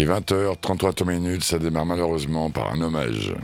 Est 20h33 minutes, ça démarre malheureusement par un hommage.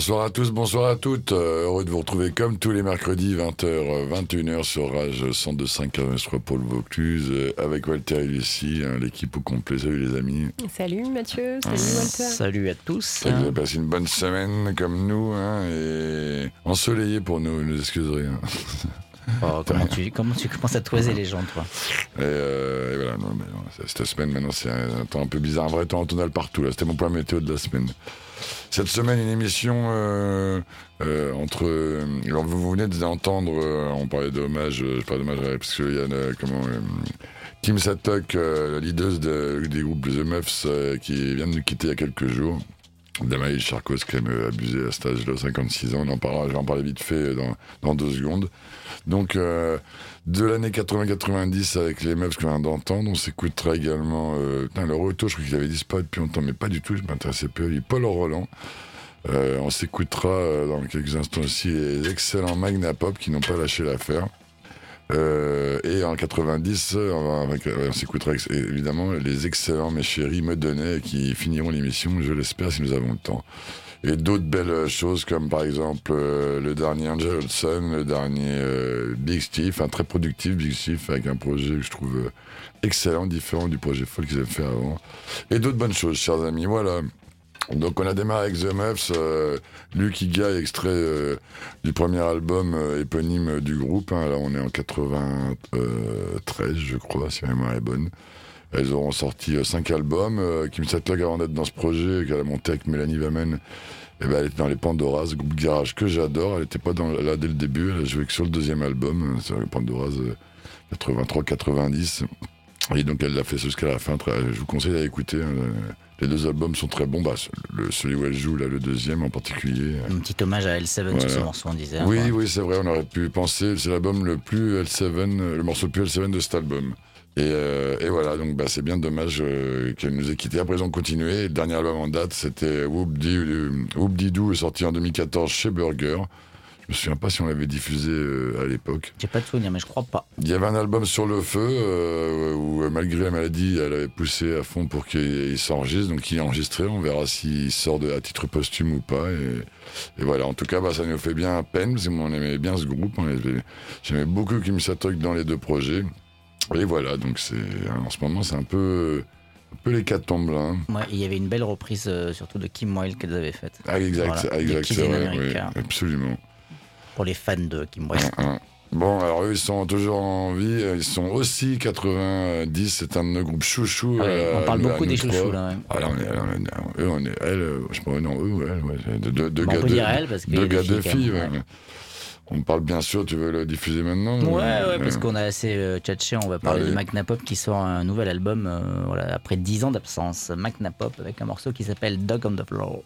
Bonsoir à tous, bonsoir à toutes. Euh, heureux de vous retrouver comme tous les mercredis, 20h, 21h sur Rage 102.5 Paul Vaucluse, euh, avec Walter et Lucie, hein, l'équipe au complet. Salut les amis. Salut Mathieu, salut Walter. Salut à tous. Vous avez passé une bonne semaine comme nous, hein, et ensoleillé pour nous, nous excuserez. Hein. Oh, comment, tu, comment tu commences à toiser les gens, toi? Et, euh, voilà, non, mais cette semaine, maintenant, c'est un, temps un peu bizarre. Un vrai temps en tonal partout. Là, c'était mon point météo de la semaine. Cette semaine, une émission euh, euh, entre. alors, vous venez d'entendre, on parlait d'hommage, je parlais d'hommage, parce qu'il y a comment. Kim Satok, la leader des groupes The Muffs, qui vient de nous quitter il y a quelques jours. Damaï Charcos, qui a abusé à cet âge-là, 56 ans. On en parlera, je vais en parler vite fait dans, dans deux secondes. Donc, euh, de l'année 80-90 avec les meufs qu'on vient d'entendre, on s'écoutera également. Euh, putain, le retour, je crois qu'il avait disparu depuis longtemps, mais pas du tout, je m'intéressais peu. Il Paul Roland. Euh, on s'écoutera euh, dans quelques instants aussi les excellents Magna Pop qui n'ont pas lâché l'affaire. Euh, et en 90, on, on s'écoutera évidemment les excellents Mes chéris me donnaient qui finiront l'émission, je l'espère, si nous avons le temps et d'autres belles choses comme par exemple euh, le dernier Angel le dernier euh, Big Steve, un très productif Big Steve avec un projet que je trouve euh, excellent, différent du projet folk qu'ils avaient fait avant. Et d'autres bonnes choses, chers amis. Voilà. Donc on a démarré avec The Muffs, Luke Iga, extrait du premier album éponyme du groupe. Hein. là on est en 93 je crois, si ma mémoire est bonne. Elles auront sorti euh, cinq albums. Euh, Kim Sattler, avant d'être dans ce projet, qu'elle a monté avec Mélanie Vamen, eh ben, elle était dans les Pandoras, groupe garage que j'adore. Elle n'était pas dans, là dès le début, elle a joué que sur le deuxième album, euh, sur les Pandoras 83-90. Et donc elle l'a fait jusqu'à la fin. Je vous conseille d'écouter. Hein, les deux albums sont très bons. Bah, le, celui où elle joue, là, le deuxième en particulier. Un petit hommage à L7 sur ce morceau, on disait. Hein, oui, oui, c'est vrai. On aurait pu penser. C'est l'album le plus L7, le morceau le plus L7 de cet album. Et, euh, et voilà, donc bah, c'est bien dommage euh, qu'elle nous ait quittés. Après, ils ont continué. Et le dernier album en date, c'était Whoop Didoo, sorti en 2014 chez Burger. Je me souviens pas si on l'avait diffusé euh, à l'époque. J'ai pas de souvenir, mais je crois pas. Il y avait un album sur le feu euh, où, euh, malgré la maladie, elle avait poussé à fond pour qu'il s'enregistre. Donc, il est enregistré. On verra s'il sort de, à titre posthume ou pas. Et, et voilà. En tout cas, bah, ça nous fait bien peine parce qu'on aimait bien ce groupe. J'aimais beaucoup Kim Satok dans les deux projets. Et voilà. Donc, c'est en ce moment, c'est un peu, un peu l'hécatombe là. hein. Ouais, il y avait une belle reprise, euh, surtout de Kim Wilde qu'elles avaient faite. Ah, exact, Voilà, exact, c'est vrai, oui, absolument. Pour les fans de Kim Wilde. Hein, hein. Bon, alors eux, ils sont toujours en vie. Ils sont aussi 90. C'est un de nos groupes chouchous. Euh, on parle beaucoup des trois. chouchous là. ouais. Ah, là, on est, eux, on est, elle, euh, je sais pas, non, eux, ouais, ouais, Bon, gars, deux, dire elle parce que gars, deux filles. ouais. On parle bien sûr, tu veux le diffuser maintenant Ouais, ou- ouais, parce qu'on a assez euh, tchatché, on va parler Allez. de Mac Napop qui sort un nouvel album euh, voilà, après 10 ans d'absence. Mac Napop avec un morceau qui s'appelle Dog on the Floor.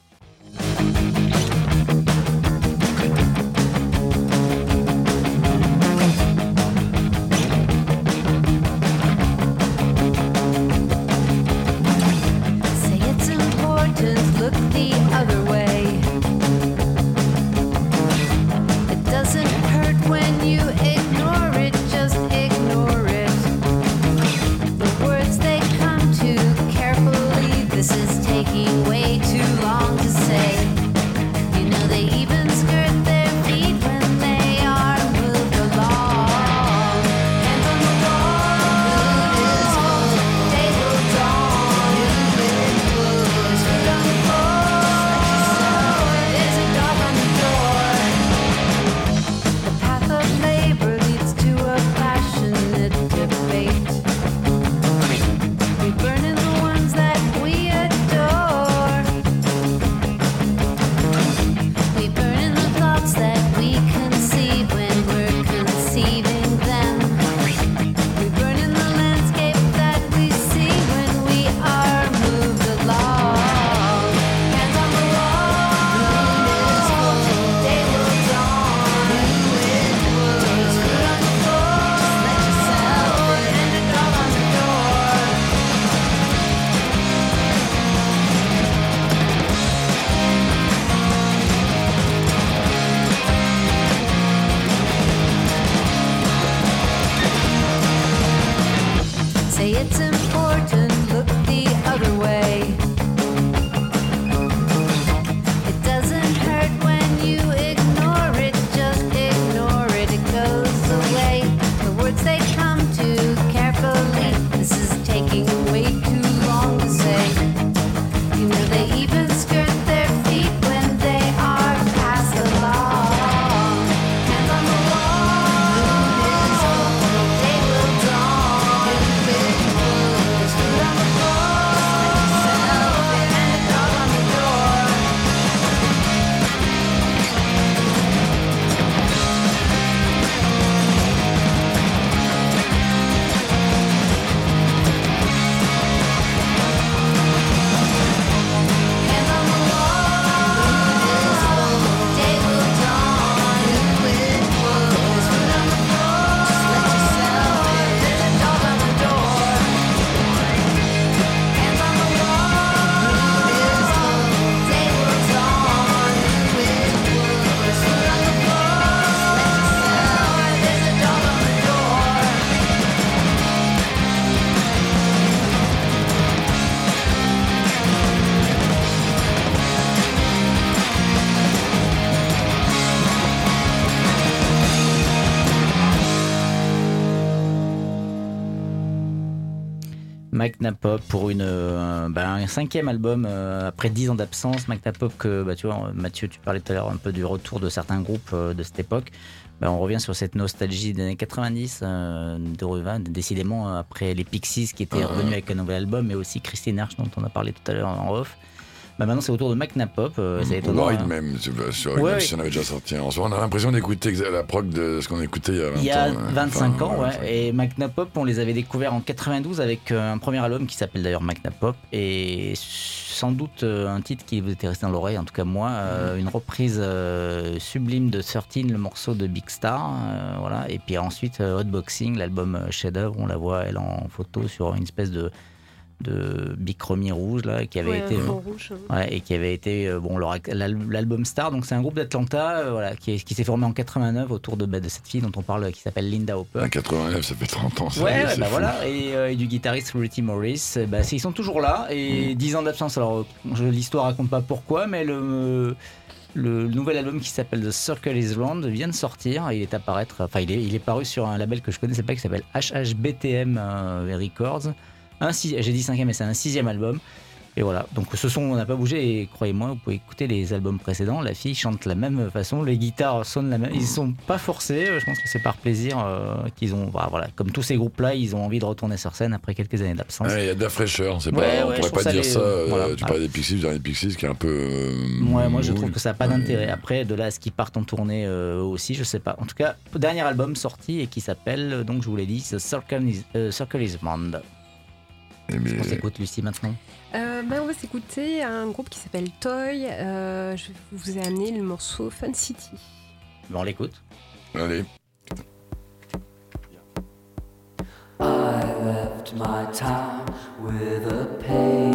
Napop pour une, euh, bah, un cinquième album euh, après 10 ans d'absence. Napop que, bah, tu vois, Mathieu, tu parlais tout à l'heure un peu du retour de certains groupes euh, de cette époque. Bah, on revient sur cette nostalgie des années 90 euh, de Revin, décidément après les Pixies qui étaient revenus avec un nouvel album, mais aussi Christine Arch dont on a parlé tout à l'heure en off. Bah, maintenant c'est au tour de Mac Napop. euh, c'est étonnant. Ride hein. même, sur Ouais, si on avait déjà sorti. En soi, on a l'impression d'écouter la prog de ce qu'on écoutait il y a 20 Il y a ans. ouais. 25 Enfin, ans, ouais, ouais. Et Magnapop, on les avait découverts en 92 avec euh, un premier album qui s'appelle d'ailleurs Magnapop. Et sans doute euh, un titre qui vous était resté dans l'oreille, en tout cas moi, euh, une reprise euh, sublime de 13, le morceau de Big Star, euh, voilà. Et puis ensuite euh, Hotboxing, l'album euh, chef-d'œuvre, on la voit elle en photo sur une espèce de de bichromie rouge là, qui avait Ouais, été fond rouge. hein. Ouais, et qui avait été euh, bon l'album Star donc c'est un groupe d'Atlanta euh, voilà qui, est- qui s'est formé en 89 autour de, bah, de cette fille dont on parle qui s'appelle Linda Hopper En 89, ça fait 30 ans. ça, Ouais, bah voilà, et, euh, et du guitariste Rudy Morris, euh, bah, c'est- ils sont toujours là, et 10 ans d'absence. Alors, euh, je- l'histoire raconte pas pourquoi, mais le, le nouvel album qui s'appelle The Circle is Round vient de sortir, il est à paraître, enfin, il est, il est paru sur un label que je connaissais pas qui s'appelle HHBTM euh, Records. Un six- J'ai dit cinquième, mais c'est un sixième album. Et voilà, donc ce son, on n'a pas bougé, et croyez-moi, vous pouvez écouter les albums précédents, la fille chante de la même façon, les guitares sonnent la même, ils sont pas forcés, je pense que c'est par plaisir euh, qu'ils ont, bah, voilà, comme tous ces groupes-là, ils ont envie de retourner sur scène après quelques années d'absence. Ouais, Il y a de la fraîcheur, c'est Ouais, pas, ouais, on pourrait pas ça dire les- ça. euh, voilà. Tu parlais des Pixies, les Pixies qui est un peu. euh, Ouais, moi je trouve que ça n'a pas d'intérêt. Après, de là à ce qu'ils partent en tournée euh, aussi, je sais pas. En tout cas, dernier album sorti et qui s'appelle, donc je vous l'ai dit, The Circle is, euh, Circle is Round. Eh bien, On s'écoute Lucie maintenant. Euh, ben, on va s'écouter un groupe qui s'appelle Toy. Euh, je vous ai amené le morceau Fun City. Bon, on l'écoute. Allez. I left my town with a pain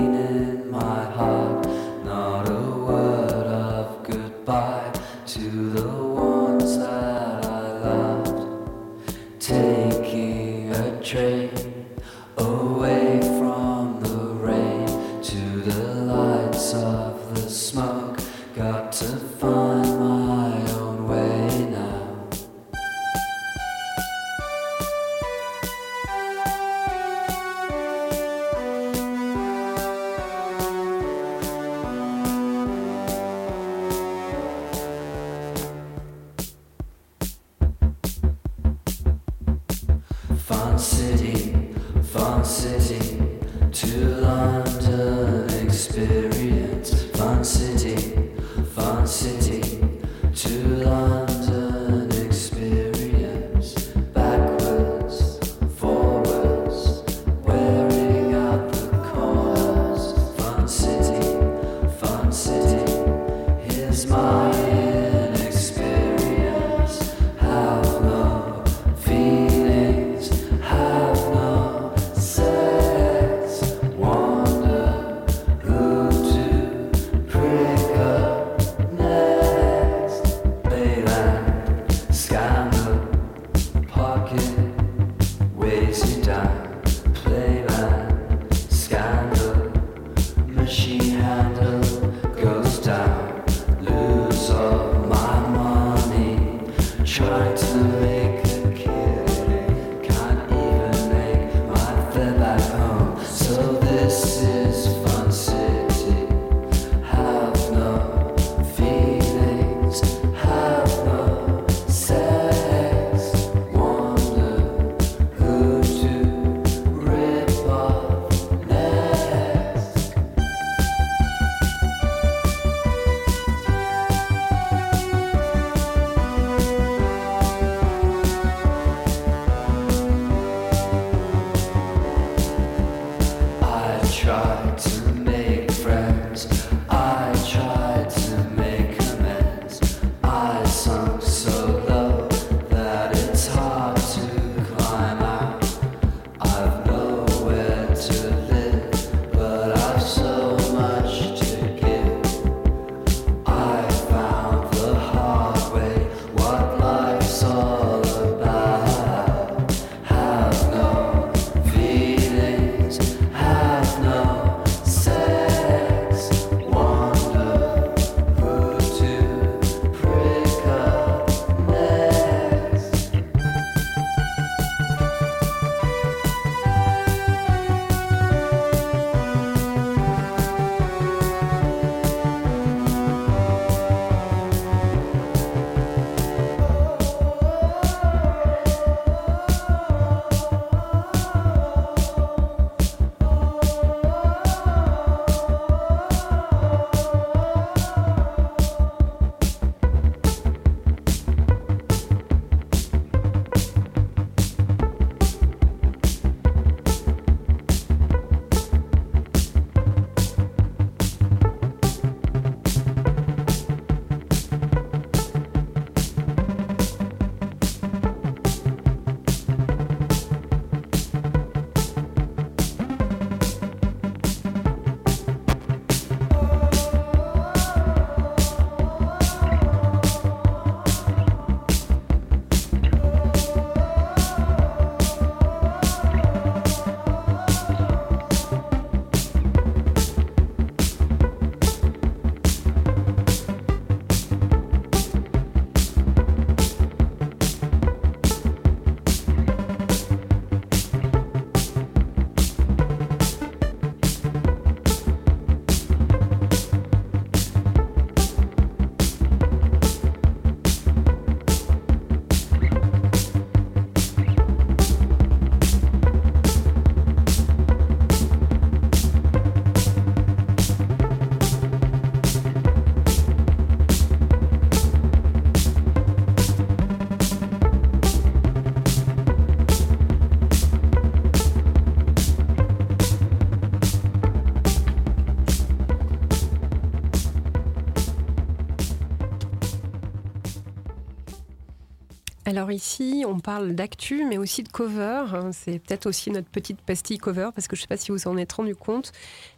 Ici, on parle d'actu, mais aussi de cover. hein. C'est peut-être aussi notre petite pastille cover, parce que je ne sais pas si vous en êtes rendu compte.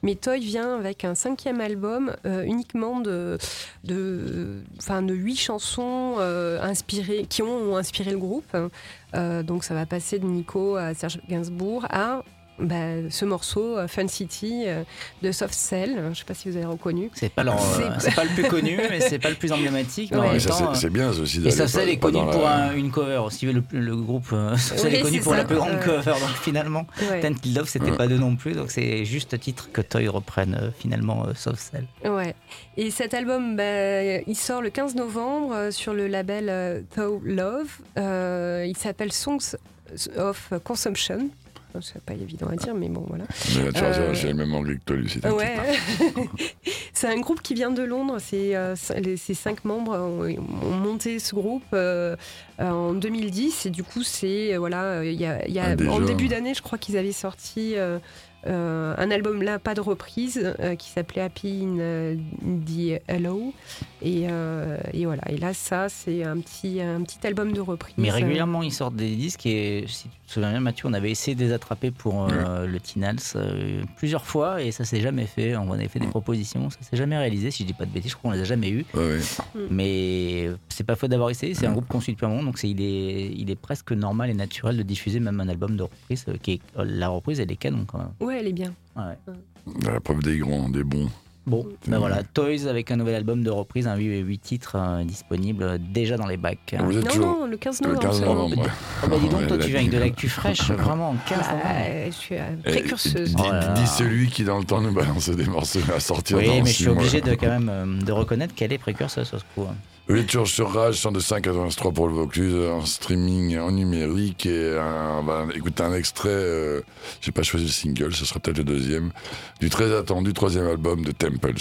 Mais Toy vient avec un cinquième album euh, uniquement de, de, enfin, de huit chansons euh, inspirées, qui ont inspiré le groupe. Euh, donc ça va passer de Nico à Serge Gainsbourg à bah, ce morceau euh, Fun City euh, de Soft Cell. Je ne sais pas si vous avez reconnu. C'est pas, leur, euh, C'est- pas le plus connu, mais c'est pas le plus emblématique. mais ça, temps, c'est- c'est bien ça aussi. Et Safsel pas- est connu pour la- un- une cover. Si le, le groupe Safsel Oui, est connu pour ça. la plus grande cover. Donc finalement, Ouais. Ten Till Love, c'était Ouais. pas deux non plus. Donc c'est juste titre que Toy reprenne finalement euh, Safsel. Ouais. Et cet album, bah, il sort le 15 novembre sur le label euh, Thou Love. Euh, il s'appelle Songs of Consumption. C'est pas évident à dire, mais bon, voilà. Mais là, tu vois, Euh, j'ai le même anglais que toi, un Ouais. c'est un groupe qui vient de Londres. C'est euh, les- ces cinq membres ont, ont monté ce groupe euh, euh, en 2010 et du coup c'est euh, voilà il y a, il y a- Ah, en début d'année je crois qu'ils avaient sorti euh, euh, un album là pas de reprise euh, qui s'appelait Happy in the Hello et, euh, et voilà et là ça c'est un petit un petit album de reprise. Mais régulièrement, ils sortent des disques. Et si tu te souviens bien, Mathieu, on avait essayé de les attraper pour euh, le Tinals euh, plusieurs fois et ça s'est jamais fait. On avait fait des propositions, ça s'est jamais réalisé. Si je dis pas de bêtises, je crois qu'on les a jamais eu. Ouais, ouais. Mais c'est pas faute d'avoir essayé. C'est un groupe qu'on suit depuis un moment, donc c'est- il est, il est presque normal et naturel de diffuser même un album de reprise. euh, Qui est, la reprise, elle est canon quand même. Ouais elle est bien. Ouais. La preuve des grands, des bons. Bon, ben Ouais. voilà, Toys avec un nouvel album de reprise, un 8, titres euh, disponible euh, déjà dans les bacs. Êtes Non non le 15 le novembre. 15 seulement. novembre. ouais. Oh bah dis donc, toi tu viens avec de l'actu fraîche, vraiment, 15 Ah, novembre. je suis euh, précurseuse. Dis, celui qui, dans le temps, nous balançait des morceaux à sortir Oui, dans mais je suis obligé de quand même euh, de reconnaître qu'elle est précurseur sur ce coup. hein. Oui, toujours sur Rage, 102.5, 83 pour le Vaucluse, en streaming, en numérique. Et un- on écouter un extrait, euh, j'ai pas choisi le single, ce sera peut-être le deuxième, du très attendu troisième album de Temples.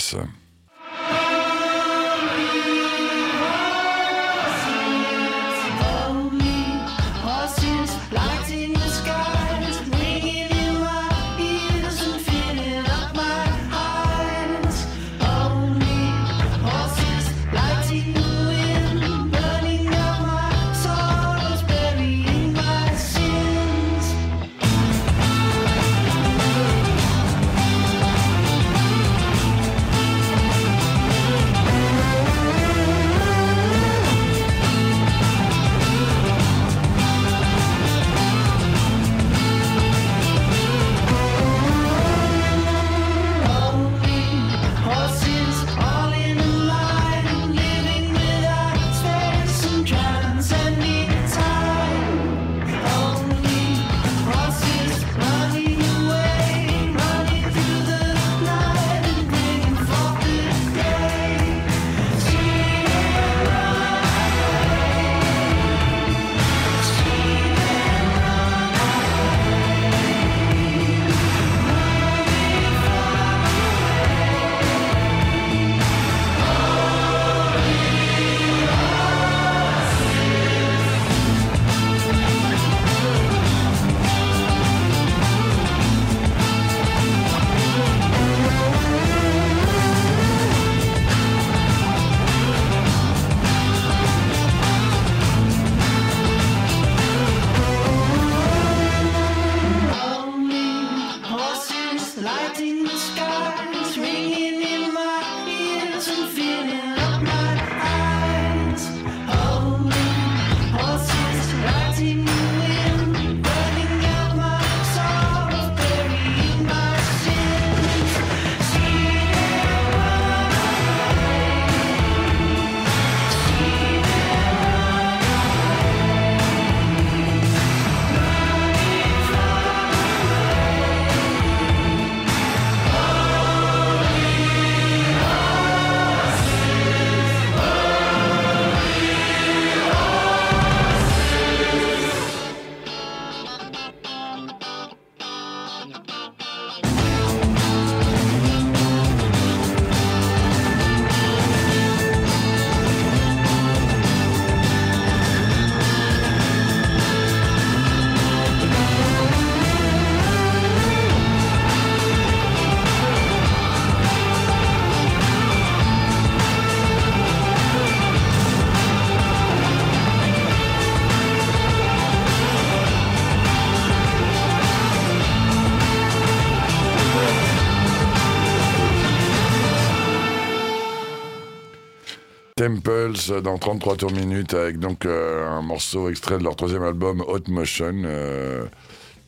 Euh, dans 33 tours minutes avec donc euh, un morceau extrait de leur troisième album Hot Motion euh,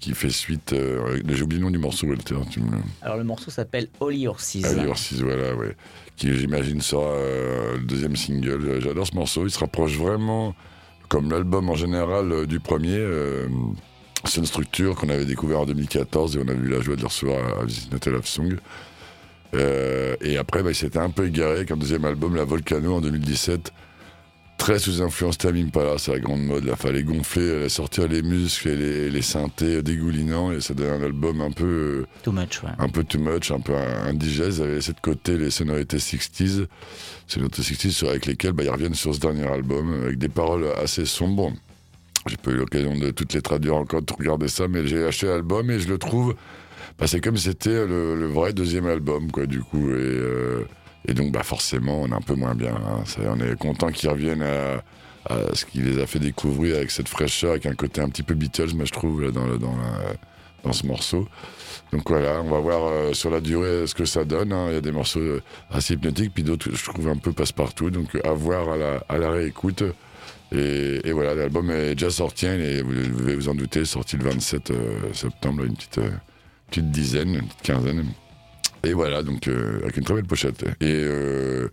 qui fait suite. euh, J'ai oublié le nom du morceau, Walter. Tu me... Alors le morceau s'appelle Holy Horses. Ali Orsis, voilà, ouais. Qui, j'imagine, sera le deuxième single. J'adore ce morceau. Il se rapproche vraiment, comme l'album en général, du premier. c'est une structure qu'on avait découvert en 2014 et on a eu la joie de le recevoir à Visit Not Love Song. Euh, et après, bah, il s'était un peu égaré avec un deuxième album, La Volcano, en 2017. Très sous influence Tamim Impala, c'est la grande mode. Là, fallait gonfler, euh, sortir les muscles et les, les synthés dégoulinants. Et ça donnait un album un peu. euh, Too much, ouais. un peu too much, un peu indigeste. Ils avaient laissé de côté les sonorités 60s, sonorités 60s sur- avec lesquelles bah, ils reviennent sur ce dernier album, avec des paroles assez sombres. J'ai pas eu l'occasion de toutes les traduire encore, de regarder ça, mais j'ai acheté l'album et je le trouve. bah, c'est comme si c'était le, le vrai deuxième album, quoi, du coup. Et, euh, et donc, bah, forcément, on est un peu moins bien. hein. On est content qu'ils reviennent à, ce qui les a fait découvrir avec cette fraîcheur, avec un côté un petit peu Beatles, moi, je trouve, dans, dans, ce morceau. Donc voilà, on va voir euh, sur la durée ce que ça donne. hein. Il y a des morceaux euh, assez hypnotiques, puis d'autres, je trouve, un peu passe-partout. Donc à voir à la, réécoute. Et, voilà, l'album est déjà sorti, hein, vous devez vous en douter, sorti le 27 euh, septembre, une petite dizaine, une petite quinzaine. Et voilà, donc euh, avec une très belle pochette. Et euh,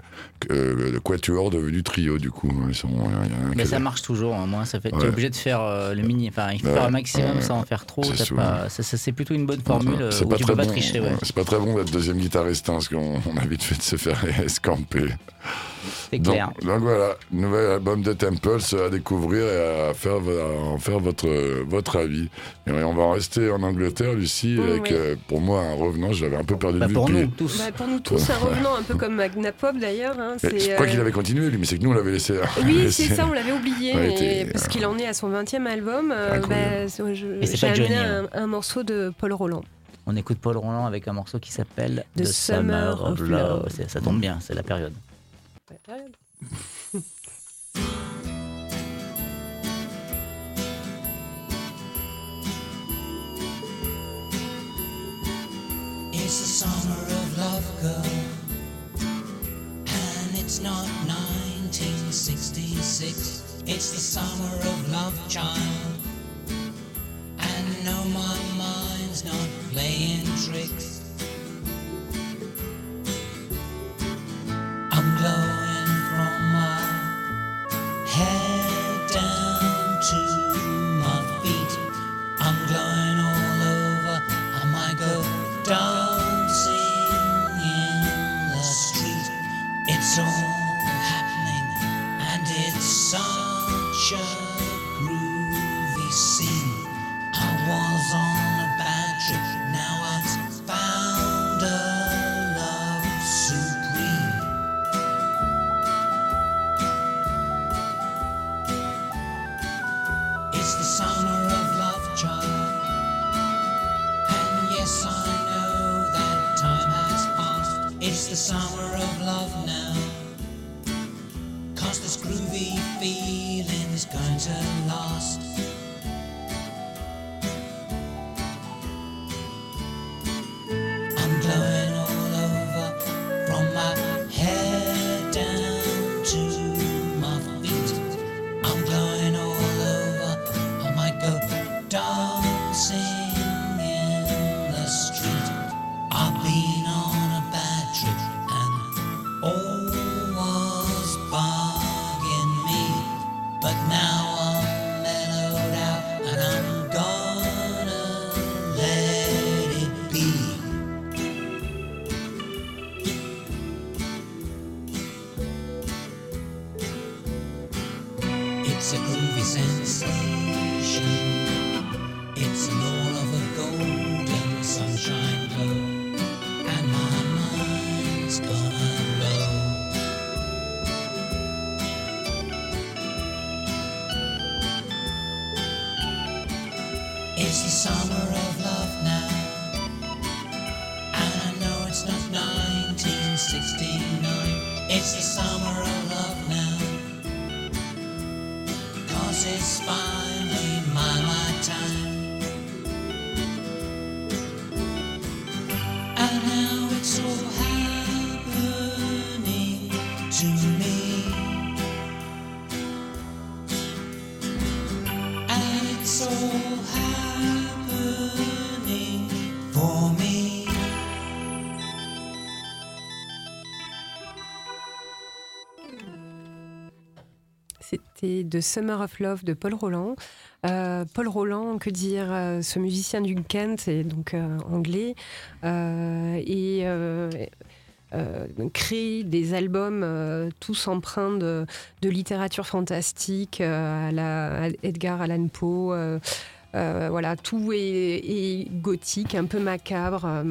euh, le Quatuor devenu trio, du coup. Ils sont, un Mais ça marche toujours, hein. moi ça fait. Ouais. T'es obligé de faire euh, le mini, enfin il faut Ouais, faire un maximum sans en faire trop. c'est pas- ça- ça- C'est plutôt une bonne formule euh, C'est où pas tu très peux pas bon, tricher. Ouais. C'est pas très bon d'être deuxième guitariste, hein, parce qu'on on a vite fait de se faire escamper. C'est Donc, clair. donc voilà, nouvel album de Temples à découvrir et à, faire, à en faire votre, votre avis. Et on va en rester en Angleterre, Lucie, Oui, avec oui. euh, pour moi un revenant, je l'avais un peu perdu Bah, de vue. pour puis- nous tous. Bah, pour nous tous, un revenant un peu comme Magna Pop d'ailleurs. hein, je crois euh, qu'il avait continué, lui, mais c'est que nous on l'avait laissé. Oui, laissé. c'est ça, on l'avait oublié, Ouais, mais parce qu'il en est à son 20e album. euh, bah, j'ai amené Johnny, un, hein. un morceau de Paul Roland. On écoute Paul Roland avec un morceau qui s'appelle The The, Summer Summer of Love. Ça tombe bien, c'est la période. It's the summer of love, girl. And it's not 1966. It's the summer of love, child. And no, my mind's not playing tricks. It's finally my, my time. The Summer of Love de Paul Roland. Euh, Paul Roland, que dire, euh, ce musicien du Kent, est donc euh, anglais, euh, et euh, euh, crée des albums euh, tous empreints de, de littérature fantastique, euh, à Edgar Allan Poe. Euh, euh, voilà, tout est, est gothique, un peu macabre. euh,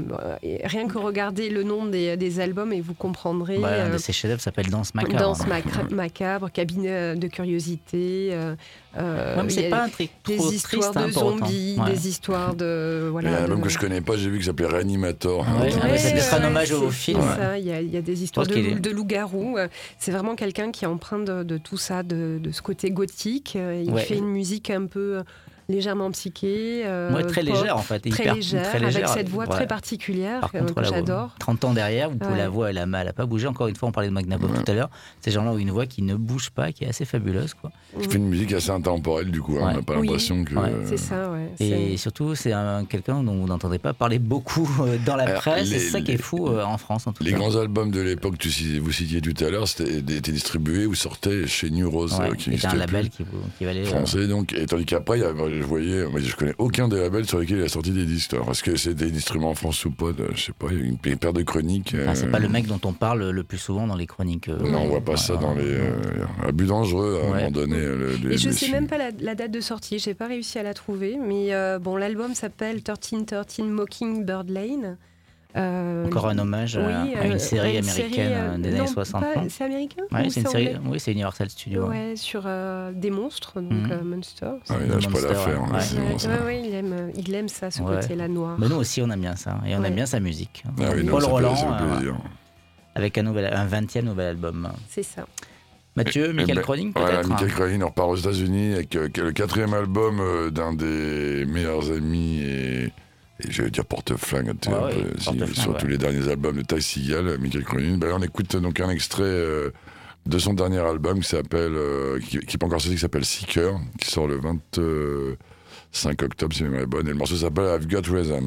et rien que regarder le nom des, des albums et vous comprendrez. Bah, un euh, de ses chefs-d'œuvre s'appelle Danse macabre. Danse macabre, cabinet de curiosité. euh, euh, Ouais, c'est pas un truc des trop histoires triste, hein, de zombies, Ouais. des histoires de. Il y a un album de- que je connais pas, j'ai vu qui s'appelait Reanimator. Ouais, Hein, ouais, c'est peut-être un ouais, hommage au film. Il y, a, il y a des histoires de, est- de loups-garous. euh, C'est vraiment quelqu'un qui est empreint de, de tout ça, de, de ce côté gothique. euh, Il Ouais. fait une musique un peu euh, légèrement psyché. euh, Ouais, très pop, légère en fait. Très hyper- légère, très avec légère, cette voix ouais. très particulière Par contre, que la voix, j'adore. 30 ans derrière, vous pouvez Ouais. la voix, elle a, elle a pas bougé. Encore une fois, on parlait de Magna Pop Ouais. tout à l'heure. Ces gens-là ont une voix qui ne bouge pas, qui est assez fabuleuse. Quoi. Qui fait une musique assez intemporelle, du coup. hein. On n'a pas Oui. l'impression que. Ouais. C'est ça, ouais. Et c'est- surtout, c'est un- quelqu'un dont vous n'entendez pas parler beaucoup euh, dans la Alors, presse. les- C'est ça qui est fou euh, en France, en tout Les cas. grands albums de l'époque que tu vous citiez tout à l'heure, c'était étaient distribués ou sortaient chez New Rose, Ouais, euh, qui c'était un label plus. qui, qui valait. français donc et tandis qu'après il y a- moi, je voyais moi, je connais aucun des labels sur lesquels il a sorti des disques alors, est-ce que c'est des instruments en France ou pas de- je sais pas il y a une, une paire de chroniques enfin, c'est euh, pas le mec dont on parle le plus souvent dans les chroniques. euh, non on voit pas ça ouais, dans les euh, abus dangereux à un moment donné euh, le- Et je le- sais même pas la, la date de sortie, j'ai pas réussi à la trouver, mais euh, bon, l'album s'appelle 1313 Mockingbird Lane. Euh, Encore un hommage à, oui, à une euh, série une américaine série, euh, euh, des non, années 60. pas- non C'est américain Ouais, ou c'est une série. anglais Oui, c'est Universal Studios. ouais. Ouais, sur euh, des monstres, donc euh, ah, je peux Monster, hein, ouais. ouais, il aime, euh, il aime ça, ce Ouais. côté-là noir. Mais nous aussi, on aime bien ça. Et on Ouais. aime bien sa musique. Ah oui, non, Paul fait- Roland, euh, avec un, nouvel, un 20e nouvel album. C'est ça. Mathieu, Eh Michael ben, Croning, Voilà, peut-être Michael Cronin, on repart aux États-Unis avec euh, le quatrième album euh, d'un des meilleurs amis et, et je vais dire porte-flingue Ouais, porte-flingue, sur ouais. tous les derniers albums de Ty Seagal, euh, Michael Cronin. Ben, là, on écoute euh, donc un extrait euh, de son dernier album qui s'appelle, euh, qui, qui est pas encore sorti, qui s'appelle Seeker, qui sort le 25 octobre, si ma mémoire est bonne. Et le morceau s'appelle I've Got Reason.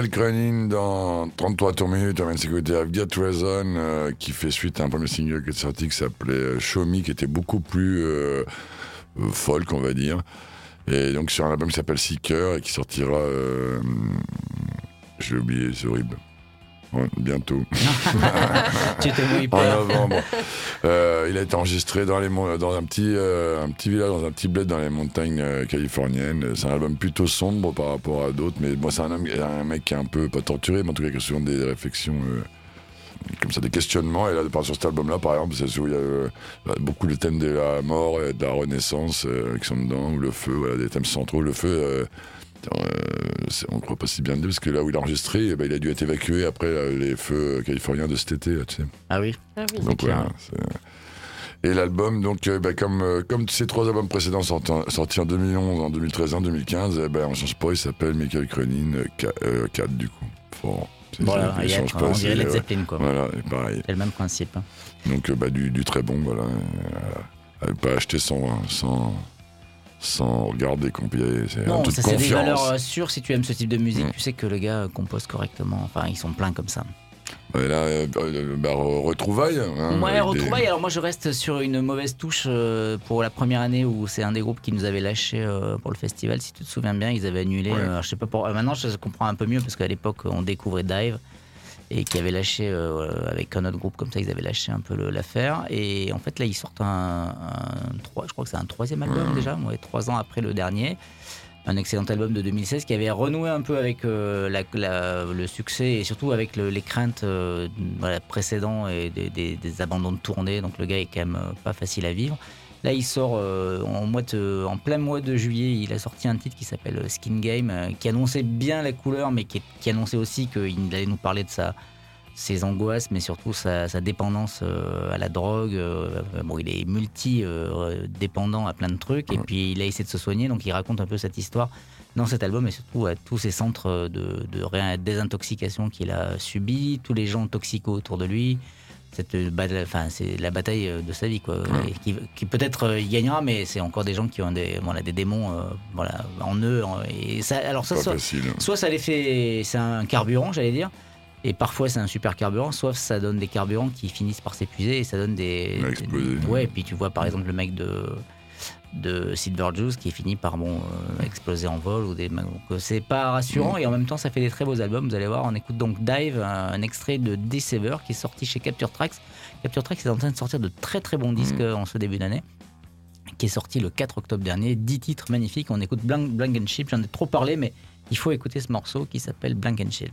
Michael Cronin dans 33 tours minutes, de s'écouter I've Got Reason, euh, qui fait suite à un premier single qui est sorti qui s'appelait euh, Show Me, qui était beaucoup plus euh, folk, on va dire. Et donc sur un album qui s'appelle Seeker et qui sortira. euh, je l'ai oublié, c'est horrible. Ouais, bientôt. Tu En novembre. Euh, il a été enregistré dans, les, dans un, petit, euh, un petit village, dans un petit bled dans les montagnes euh, californiennes. C'est un album plutôt sombre par rapport à d'autres, mais bon, c'est un, mec qui est un peu, pas torturé, mais en tout cas qui a souvent des réflexions. comme ça, des questionnements. Et là, sur cet album-là, par exemple, c'est où il y a euh, beaucoup de thèmes de la mort et de la renaissance euh, qui sont dedans, ou le feu, voilà, des thèmes centraux. Le feu, euh, on ne croit pas si bien de lui, parce que là où il a enregistré, eh ben, il a dû être évacué après euh, les feux californiens de cet été, là, tu sais. Ah oui. Ah oui. Donc voilà. Et l'album, donc, euh, bah, comme, euh, comme ces trois albums précédents sortis en, sortis en 2011, en 2013 et en 2015, eh ben, on change pas, il s'appelle Michael Cronin euh, Ca- euh, 4 du coup. Fort. C'est- Voilà, c'est- il y a- change pas, on c'est, dirait Led euh, Zeppelin, quoi. Voilà, et pareil. C'est le même principe. hein. Donc euh, bah, du, du très bon, voilà. Euh, à pas acheter sans, sans, sans regarder combien c'est un truc ça c'est des valeurs euh, sûres si tu aimes ce type de musique. Mm. Tu sais que le gars euh, compose correctement. Enfin, ils sont pleins comme ça. Ouais, là, euh, euh, bah, re- retrouvailles. hein, Ouais, des- retrouvailles. Alors moi, je reste sur une mauvaise touche euh, pour la première année où c'est un des groupes qui nous avait lâché euh, pour le festival. Si tu te souviens bien, ils avaient annulé. Ouais. je sais pas pour. maintenant, je comprends un peu mieux parce qu'à l'époque, on découvrait Dive et qui avait lâché euh, avec un autre groupe comme ça, ils avaient lâché un peu l'affaire. Et en fait, là, ils sortent un, un trois- je crois que c'est un troisième album Ouais. déjà, ouais, trois ans après le dernier. Un excellent album de 2016 qui avait renoué un peu avec euh, la- la- le succès et surtout avec le- les craintes euh, voilà, précédents et des, des- des abandons de tournée. Donc le gars est quand même euh, pas facile à vivre. Là, il sort euh, en, mois de- en plein mois de juillet. Il a sorti un titre qui s'appelle euh, Skin Game, euh, qui annonçait bien la couleur, mais qui, qui annonçait aussi qu'il allait nous parler de sa, ses angoisses, mais surtout sa, sa dépendance euh, à la drogue. euh, bon, il est multi-dépendant à plein de trucs, et puis il a essayé de se soigner, donc il raconte un peu cette histoire dans cet album, et surtout à tous ces centres de, de désintoxication qu'il a subis, tous les gens toxicaux autour de lui. Cette bataille- enfin, c'est la bataille euh, de sa vie, quoi. Ouais. Et qui, qui peut-être euh, y gagnera, mais c'est encore des gens qui ont des, voilà, des démons euh, voilà, en eux. en- Et ça, alors ça, soit- ça les fait, c'est un carburant, j'allais dire, et parfois c'est un super carburant, soit ça donne des carburants qui finissent par s'épuiser et ça donne des. Des- ouais, et puis tu vois par exemple le mec de de Silver Juice qui finit par bon euh, exploser en vol ou des donc euh, c'est pas rassurant et en même temps ça fait des très beaux albums vous allez voir. On écoute donc Dive un, un extrait de Deceiver qui est sorti chez Capture Tracks. Capture Tracks est en train de sortir de très très bons disques euh, en ce début d'année qui est sorti le 4 octobre dernier. 10 titres magnifiques. On écoute Blank, Blank and Chip. J'en ai trop parlé mais il faut écouter ce morceau qui s'appelle Blank and Chill.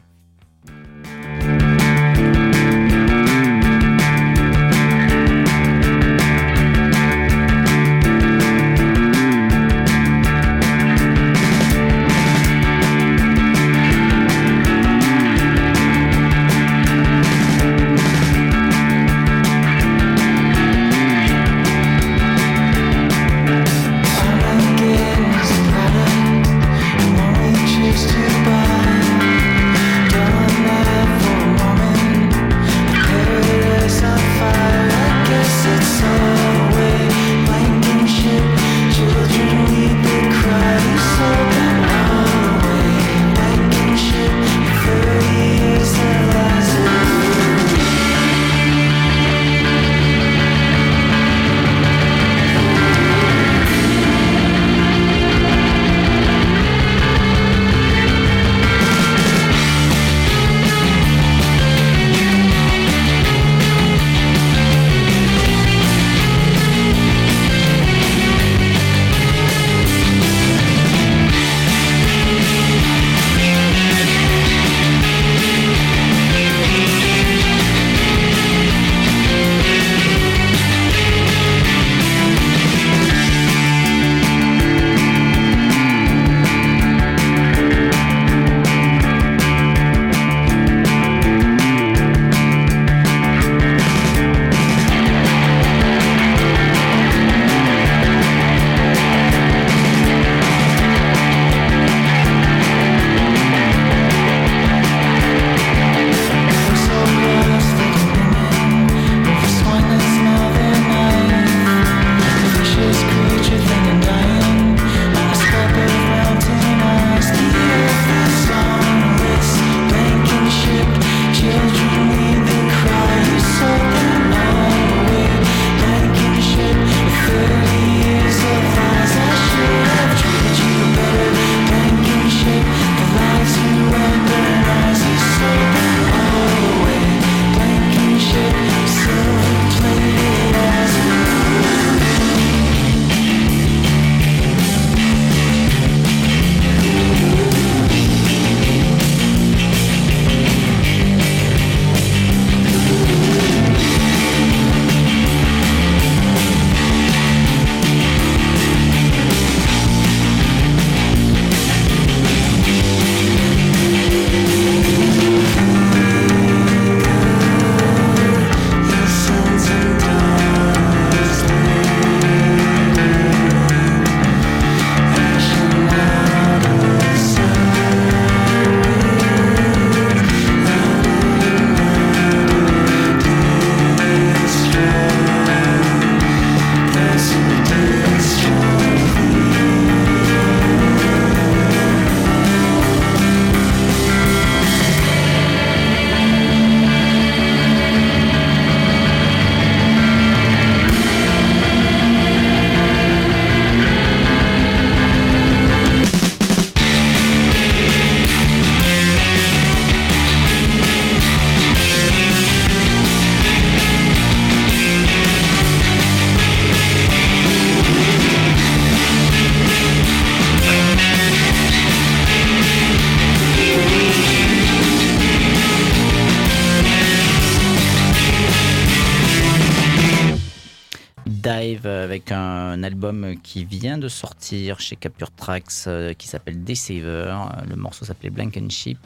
Qui vient de sortir chez Capture Tracks euh, qui s'appelle Deceiver. Euh, Le morceau s'appelait Blank and Sheep.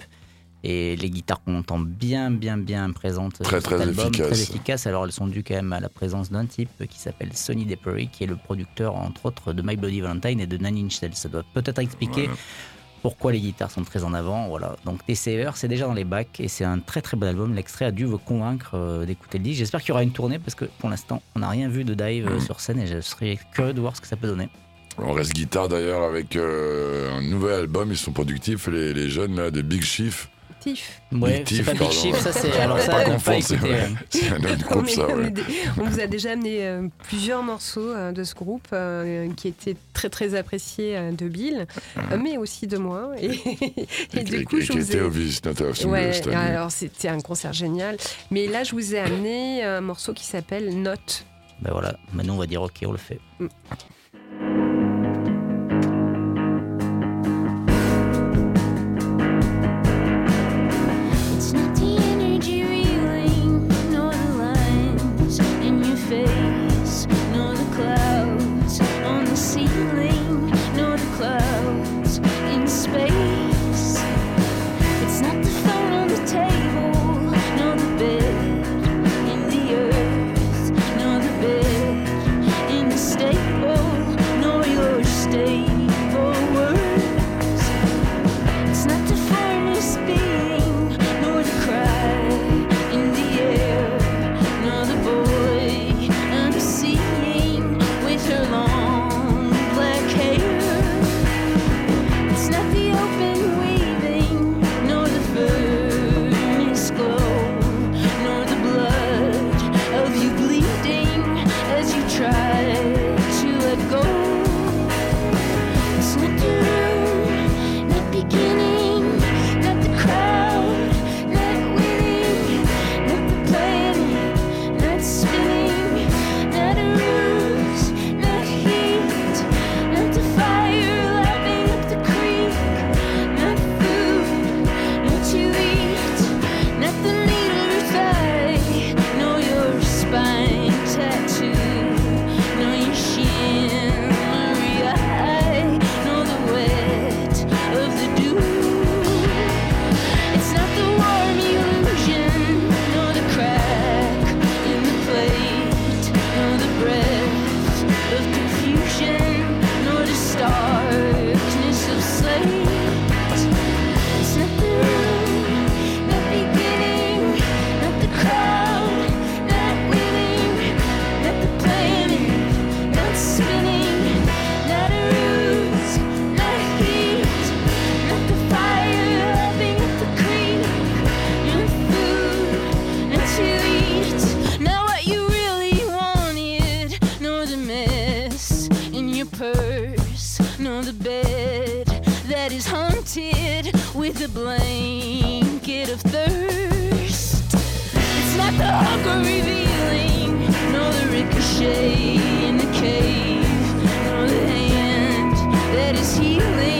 Et les guitares qu'on entend bien, bien, bien présentes Très, très album, efficaces. très efficaces. Alors elles sont dues quand même à la présence d'un type qui s'appelle Sonny Depery, qui est le producteur entre autres de My Bloody Valentine et de Nine Inch Nails. Ça doit peut-être expliquer Voilà. Pourquoi les guitares sont très en avant. Voilà. Donc Deceiver, c'est déjà dans les bacs et c'est un très très bon album. L'extrait a dû vous convaincre euh, d'écouter le disque. J'espère qu'il y aura une tournée parce que pour l'instant, on n'a rien vu de Dive Mm. euh, sur scène et je serais curieux de voir ce que ça peut donner. On reste guitare d'ailleurs avec euh, un nouvel album. Ils sont productifs, les, les jeunes là, des Big Chief. Tiff. Ouais, Big c'est Thief, pas Big pardon, Chief, ouais. ça c'est. On Alors ça, pas confondre, c'est ouais. Un groupe, ça, ouais. vous a déjà amené euh, plusieurs morceaux euh, de ce groupe euh, qui étaient très très appréciés euh, de Bill, euh, mais aussi de moi. Et, et Et, du coup, et je qui vous était ai. au Vice Note of Ouais, cette année. alors c'était un concert génial. Mais là, je vous ai amené un morceau qui s'appelle Note. Ben voilà, maintenant on va dire ok, on le fait. It's with a blanket of thirst. It's not the hunger revealing, nor the ricochet in the cave, nor the hand that is healing,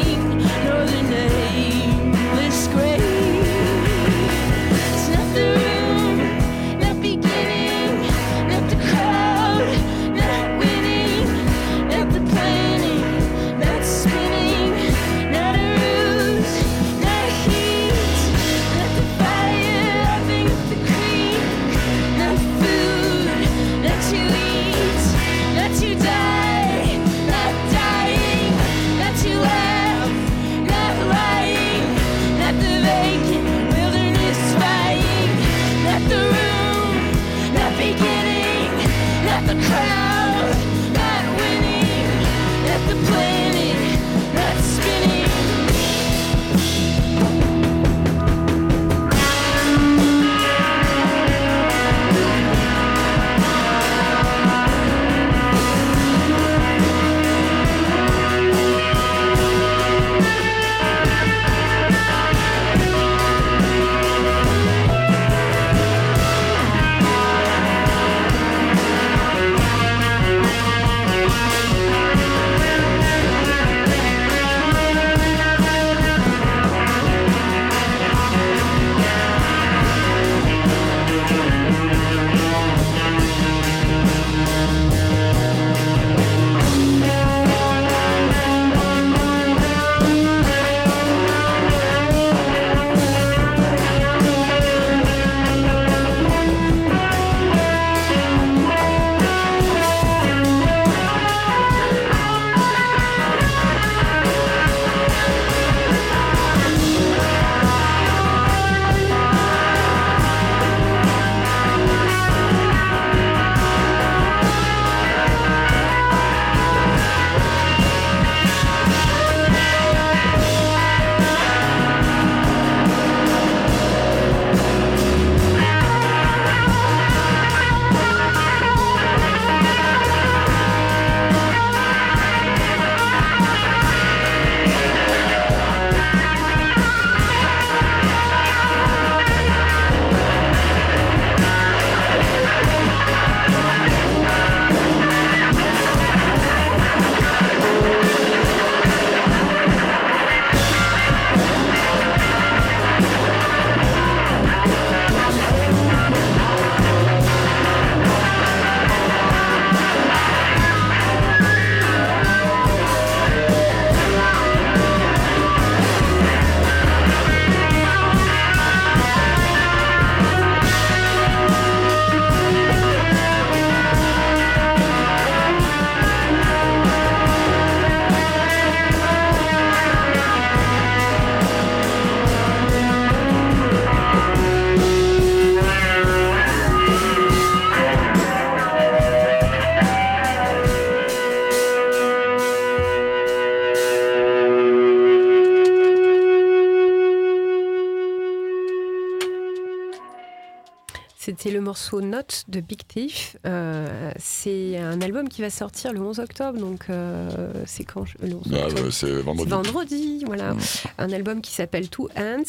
morceau Note de Big Thief. Euh, c'est un album qui va sortir le 11 octobre, donc euh, c'est quand je- le 11 Ah, octobre bah, c'est vendredi. vendredi, voilà. Un album qui s'appelle Two Hands.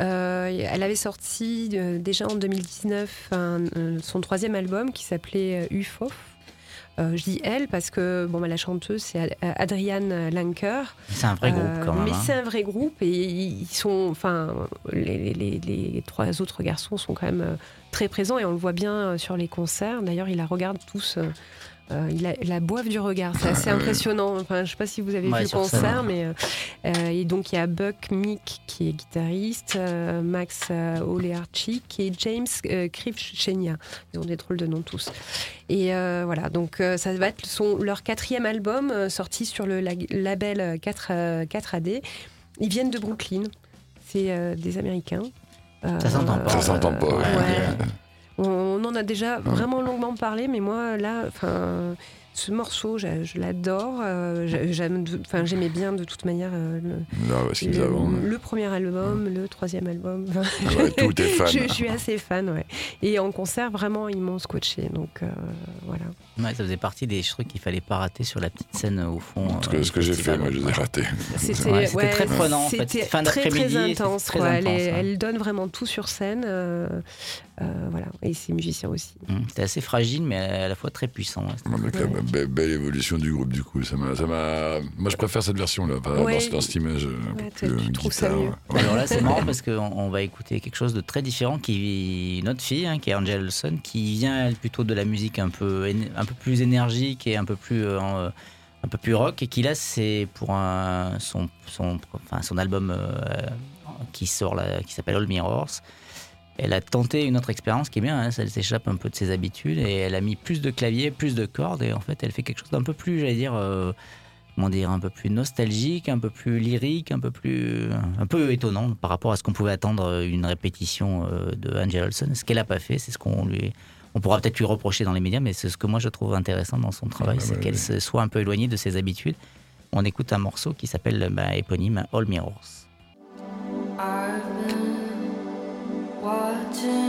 Euh, elle avait sorti déjà en 2019 un- euh, son troisième album qui s'appelait UFOF. Euh, je dis elle parce que bon, bah, la chanteuse c'est Ad- Adrienne Lanker. C'est un vrai groupe Euh, quand même. Mais hein. c'est un vrai groupe et ils sont, enfin, les, les- les trois autres garçons sont quand même euh, très présents et on le voit bien euh, sur les concerts. D'ailleurs, ils la regardent tous. Euh, ils la, boivent du regard, c'est assez impressionnant. Enfin, je sais pas si vous avez Ouais, vu le concert, mais euh, euh, et donc il y a Buck Mick qui est guitariste, euh, Max euh, Olearchik et James euh, Krivchenia. Ils ont des drôles de noms tous. Et euh, voilà, donc euh, ça va être son, leur quatrième album euh, sorti sur le label euh, 4, euh, 4AD. Ils viennent de Brooklyn. C'est euh, des Américains. Euh, Ça s'entend pas. Ça s'entend pas, ouais. On, on en a déjà vraiment longuement parlé, mais moi, là, enfin, ce morceau, je, je l'adore. euh, J'aimais bien de toute manière euh, le, ce qu'ils le- premier album, le troisième album. Ah ouais, tout est fan. je, je suis assez fan, ouais. Et en concert, vraiment, ils m'ont scotché. Donc, euh, voilà. Ouais, ça faisait partie des trucs qu'il fallait pas rater sur la petite scène euh, au fond. Ce euh, que, ce que j'ai fait, moi, je les ai ratés. C'était très prenant, en fait. Fin très, très intense. très. Elle, intense, elle donne vraiment tout sur scène. Euh, voilà. Et c'est musicien aussi. Hum, C'était assez fragile, mais à la fois très puissant. ouais. Bon, donc, Ouais. be- belle évolution du groupe, du coup. Ça m'a, ça m'a... Moi, je préfère cette version-là, pas Ouais. dans, dans cette image. Ouais, plus, tu trouves ça guitare, mieux. ouais. Alors là, c'est marrant parce qu'on on va écouter quelque chose de très différent qui notre fille, hein, qui est Angel Olsen, qui vient elle plutôt de la musique un peu un peu plus énergique et un peu plus euh, en, euh, un peu plus rock et qui là c'est pour un, son son enfin son album euh, qui sort là, qui s'appelle All Mirrors. Elle a tenté une autre expérience qui est bien, hein, elle s'échappe un peu de ses habitudes et elle a mis plus de clavier, plus de cordes et en fait elle fait quelque chose d'un peu plus, j'allais dire, euh, comment dire, un peu plus nostalgique, un peu plus lyrique, un peu plus, un peu étonnant par rapport à ce qu'on pouvait attendre euh, une répétition euh, de Angel Olsen. Ce qu'elle a pas fait, c'est ce qu'on lui, on pourra peut-être lui reprocher dans les médias, mais c'est ce que moi je trouve intéressant dans son travail, c'est qu'elle se soit un peu éloignée de ses habitudes. On écoute un morceau qui s'appelle bah, éponyme All Mirrors. to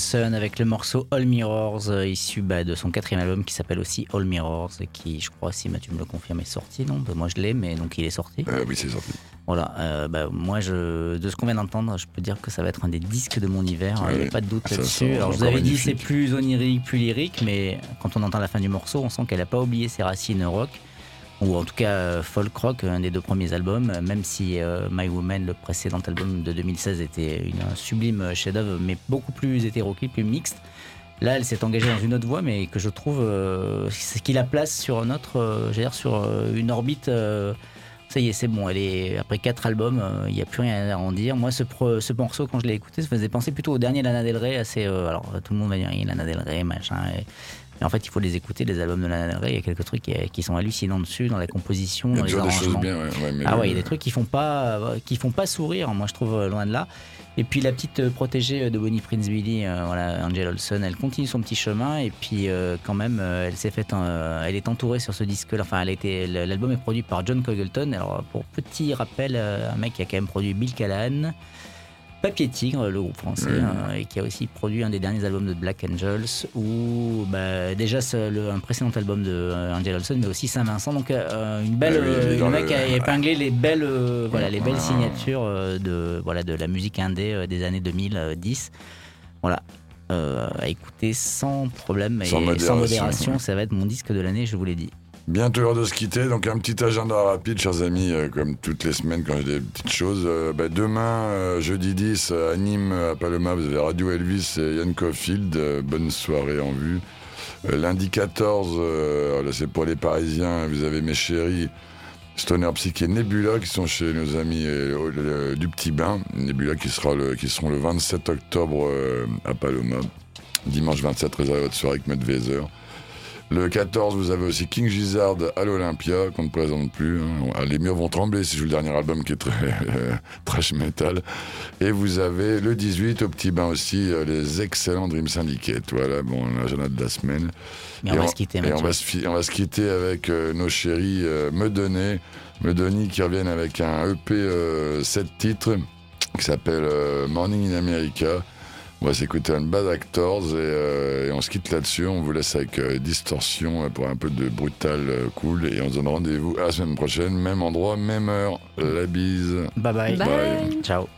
Sun avec le morceau All Mirrors, euh, issu bah, de son quatrième album qui s'appelle aussi All Mirrors, et qui, je crois, si Mathieu me le confirme, est sorti. Non, Bah, moi je l'ai, mais donc il est sorti. Euh, oui, c'est sorti. Voilà, euh, bah, moi, je, de ce qu'on vient d'entendre, je peux dire que ça va être un des disques de mon hiver. Il n'y Ouais. a pas de doute là-dessus. Alors, je vous avais dit, c'est plus onirique, plus lyrique, mais quand on entend la fin du morceau, on sent qu'elle n'a pas oublié ses racines rock, ou en tout cas euh, folk rock, un des deux premiers albums, euh, même si euh, My Woman, le précédent album de 2016, était une, un sublime chef-d'œuvre, mais beaucoup plus hétéroclite, plus mixte. Là, elle s'est engagée dans une autre voie, mais que je trouve euh, c'est qui la place sur un autre, euh, dire, sur euh, une orbite. euh, ça y est, c'est bon. Elle est après quatre albums, euh, il n'y a plus rien à en. Moi, ce, morceau, quand je l'ai écouté, ça faisait penser plutôt au dernier Lana Del Rey. Assez, euh, alors, tout le monde va dire Lana Del Rey, machin. Et en fait, il faut les écouter, les albums de Lana Del Rey. Il y a quelques trucs qui, qui sont hallucinants dessus, dans la composition, dans les arrangements. bien, ouais, ouais, mais Ah ouais, il y a des trucs qui font pas, euh, qui font pas sourire. Moi, je trouve euh, loin de là. Et puis la petite euh, protégée de Bonnie Prince Billy, euh, voilà, Angel Olsen, elle continue son petit chemin. Et puis euh, quand même, euh, elle s'est faite, elle est entourée sur ce disque-là. Enfin, elle l'album est produit par John Congleton. Alors pour petit rappel, un mec qui a quand même produit Bill Callahan. Papier Tigre, le groupe français, Oui. euh, et qui a aussi produit un des derniers albums de Black Angels, ou bah, déjà le- un précédent album de euh, Angel Olsen, mais aussi Saint-Vincent. Donc euh, une belle, Ah euh, le mec a épinglé les belles, euh, voilà, les belles signatures euh, de, voilà, de la musique indé euh, des années 2010. Voilà. À écouter sans problème et Sans sans modération, ça va être mon disque de l'année, je vous l'ai dit. Bientôt l'heure de se quitter, donc un petit agenda rapide, chers amis, euh, comme toutes les semaines quand j'ai des petites choses. Euh, bah, demain, euh, jeudi 10, à Nîmes, à Paloma, vous avez Radio Elvis et Yann Caulfield. Euh, bonne soirée en vue. Lundi 14, euh, alors là, c'est pour les Parisiens, vous avez mes chéris. Stoner Psyche et Nebula qui sont chez nos amis du Petit Bain. Nebula qui, sera le, seront le 27 octobre à Paloma. Dimanche 27, réservé votre soirée avec Weser. Le 14, vous avez aussi King Gizzard à l'Olympia, qu'on ne présente plus. hein. Ah, Les murs vont trembler si je joue le dernier album qui est très euh, trash metal. Et vous avez le 18, au Petit Bain aussi, euh, les excellents Dream Syndicate. Voilà, bon, l'agenda de la semaine. Mais on Et va se quitter, et on va se, fi- on va se quitter avec euh, nos chéris euh, Meudonné, Meudoni qui reviennent avec un EP 7 titres qui s'appelle euh, Morning in America. On va s'écouter un Bad Actors et, euh, et on se quitte là-dessus. On vous laisse avec euh, Distorsion euh, pour un peu de brutal euh, cool et on se donne rendez-vous à la semaine prochaine, même endroit, même heure. La bise. Bye bye. Bye. Bye. Ciao.